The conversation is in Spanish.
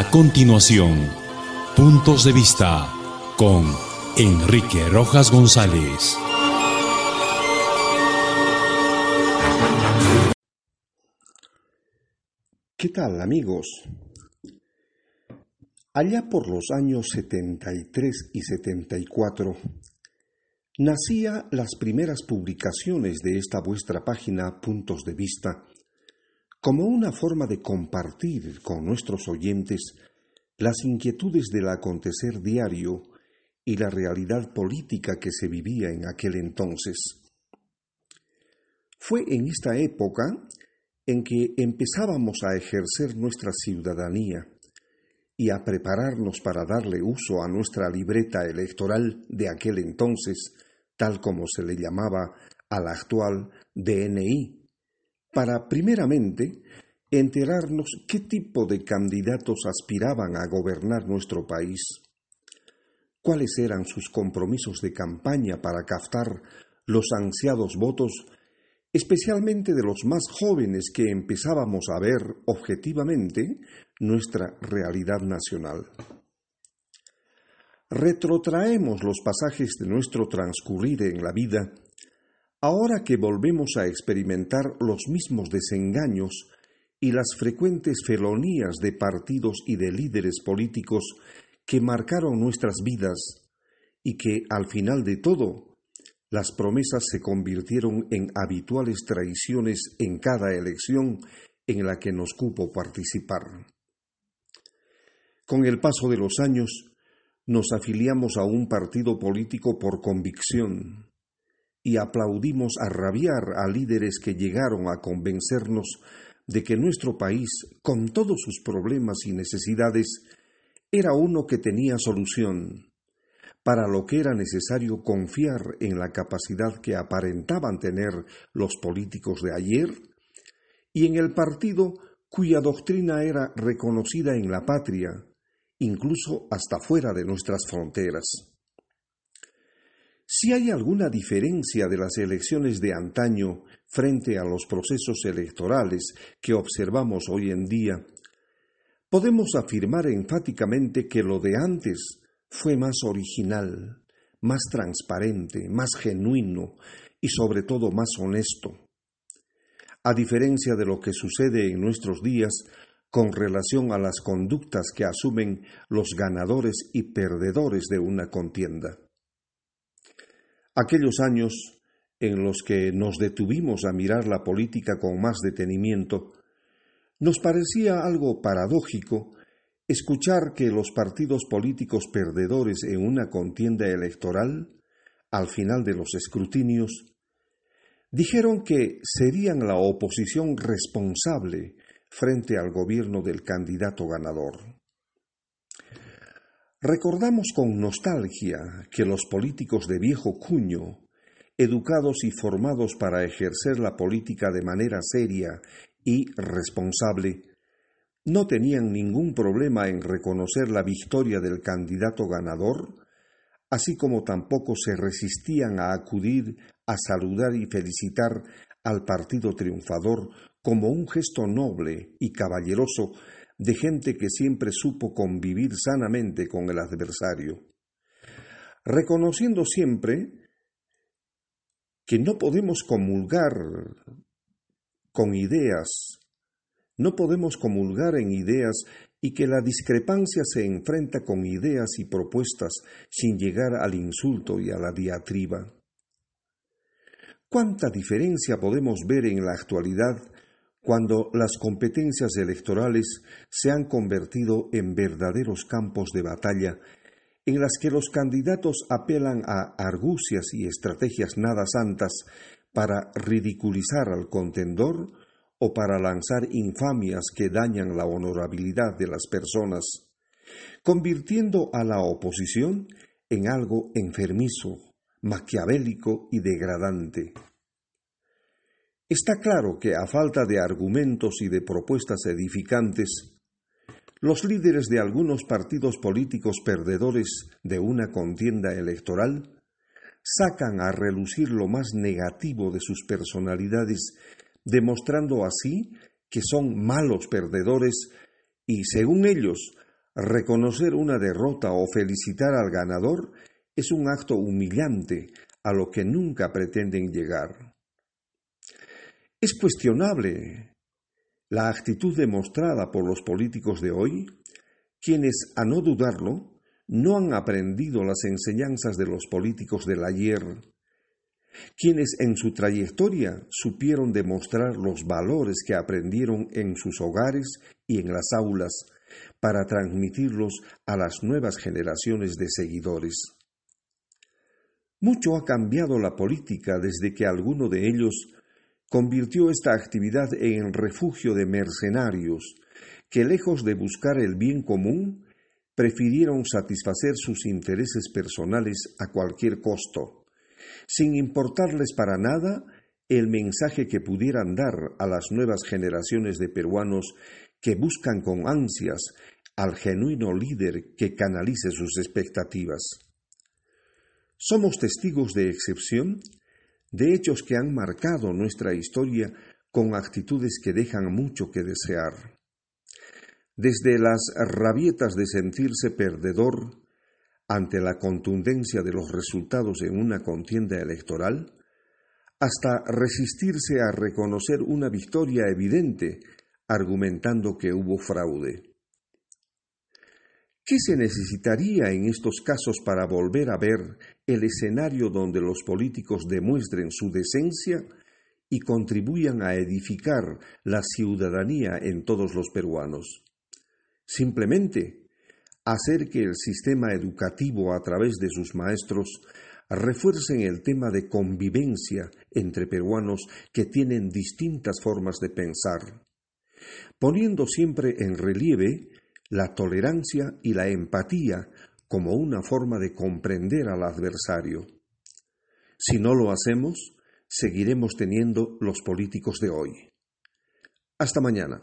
A continuación, Puntos de Vista con Enrique Rojas González. ¿Qué tal amigos? Allá por los años 73 y 74, nacía las primeras publicaciones de esta vuestra página Puntos de Vista, como una forma de compartir con nuestros oyentes las inquietudes del acontecer diario y la realidad política que se vivía en aquel entonces. Fue en esta época en que empezábamos a ejercer nuestra ciudadanía y a prepararnos para darle uso a nuestra libreta electoral de aquel entonces, tal como se le llamaba al actual DNI, para primeramente enterarnos qué tipo de candidatos aspiraban a gobernar nuestro país, cuáles eran sus compromisos de campaña para captar los ansiados votos especialmente de los más jóvenes que empezábamos a ver objetivamente nuestra realidad nacional. Retrotraemos los pasajes de nuestro transcurrir en la vida, ahora que volvemos a experimentar los mismos desengaños y las frecuentes felonías de partidos y de líderes políticos que marcaron nuestras vidas y que, al final de todo, las promesas se convirtieron en habituales traiciones en cada elección en la que nos cupo participar. Con el paso de los años, nos afiliamos a un partido político por convicción y aplaudimos a rabiar a líderes que llegaron a convencernos de que nuestro país, con todos sus problemas y necesidades, era uno que tenía solución para lo que era necesario confiar en la capacidad que aparentaban tener los políticos de ayer y en el partido cuya doctrina era reconocida en la patria, incluso hasta fuera de nuestras fronteras. Si hay alguna diferencia de las elecciones de antaño frente a los procesos electorales que observamos hoy en día, podemos afirmar enfáticamente que lo de antes fue más original, más transparente, más genuino y sobre todo más honesto. A diferencia de lo que sucede en nuestros días con relación a las conductas que asumen los ganadores y perdedores de una contienda. Aquellos años en los que nos detuvimos a mirar la política con más detenimiento, nos parecía algo paradójico Escuchar que los partidos políticos perdedores en una contienda electoral, al final de los escrutinios, dijeron que serían la oposición responsable frente al gobierno del candidato ganador. Recordamos con nostalgia que los políticos de viejo cuño, educados y formados para ejercer la política de manera seria y responsable, no tenían ningún problema en reconocer la victoria del candidato ganador, así como tampoco se resistían a acudir a saludar y felicitar al partido triunfador como un gesto noble y caballeroso de gente que siempre supo convivir sanamente con el adversario, reconociendo siempre que no podemos comulgar con ideas no podemos comulgar en ideas y que la discrepancia se enfrenta con ideas y propuestas sin llegar al insulto y a la diatriba. ¿Cuánta diferencia podemos ver en la actualidad cuando las competencias electorales se han convertido en verdaderos campos de batalla en las que los candidatos apelan a argucias y estrategias nada santas para ridiculizar al contendor o para lanzar infamias que dañan la honorabilidad de las personas, convirtiendo a la oposición en algo enfermizo, maquiavélico y degradante. Está claro que a falta de argumentos y de propuestas edificantes, los líderes de algunos partidos políticos perdedores de una contienda electoral sacan a relucir lo más negativo de sus personalidades demostrando así que son malos perdedores y, según ellos, Reconocer una derrota o felicitar al ganador es un acto humillante a lo que nunca pretenden llegar. Es cuestionable la actitud demostrada por los políticos de hoy, quienes, a no dudarlo, no han aprendido las enseñanzas de los políticos del ayer, quienes en su trayectoria supieron demostrar los valores que aprendieron en sus hogares y en las aulas para transmitirlos a las nuevas generaciones de seguidores. Mucho ha cambiado la política desde que alguno de ellos convirtió esta actividad en refugio de mercenarios que, lejos de buscar el bien común, prefirieron satisfacer sus intereses personales a cualquier costo, sin importarles para nada el mensaje que pudieran dar a las nuevas generaciones de peruanos que buscan con ansias al genuino líder que canalice sus expectativas. Somos testigos de excepción de hechos que han marcado nuestra historia con actitudes que dejan mucho que desear. Desde las rabietas de sentirse perdedor ante la contundencia de los resultados en una contienda electoral, hasta resistirse a reconocer una victoria evidente argumentando que hubo fraude. ¿Qué se necesitaría en estos casos para volver a ver el escenario donde los políticos demuestren su decencia y contribuyan a edificar la ciudadanía en todos los peruanos? Simplemente hacer que el sistema educativo a través de sus maestros refuercen el tema de convivencia entre peruanos que tienen distintas formas de pensar, poniendo siempre en relieve la tolerancia y la empatía como una forma de comprender al adversario. Si no lo hacemos, seguiremos teniendo los políticos de hoy. Hasta mañana.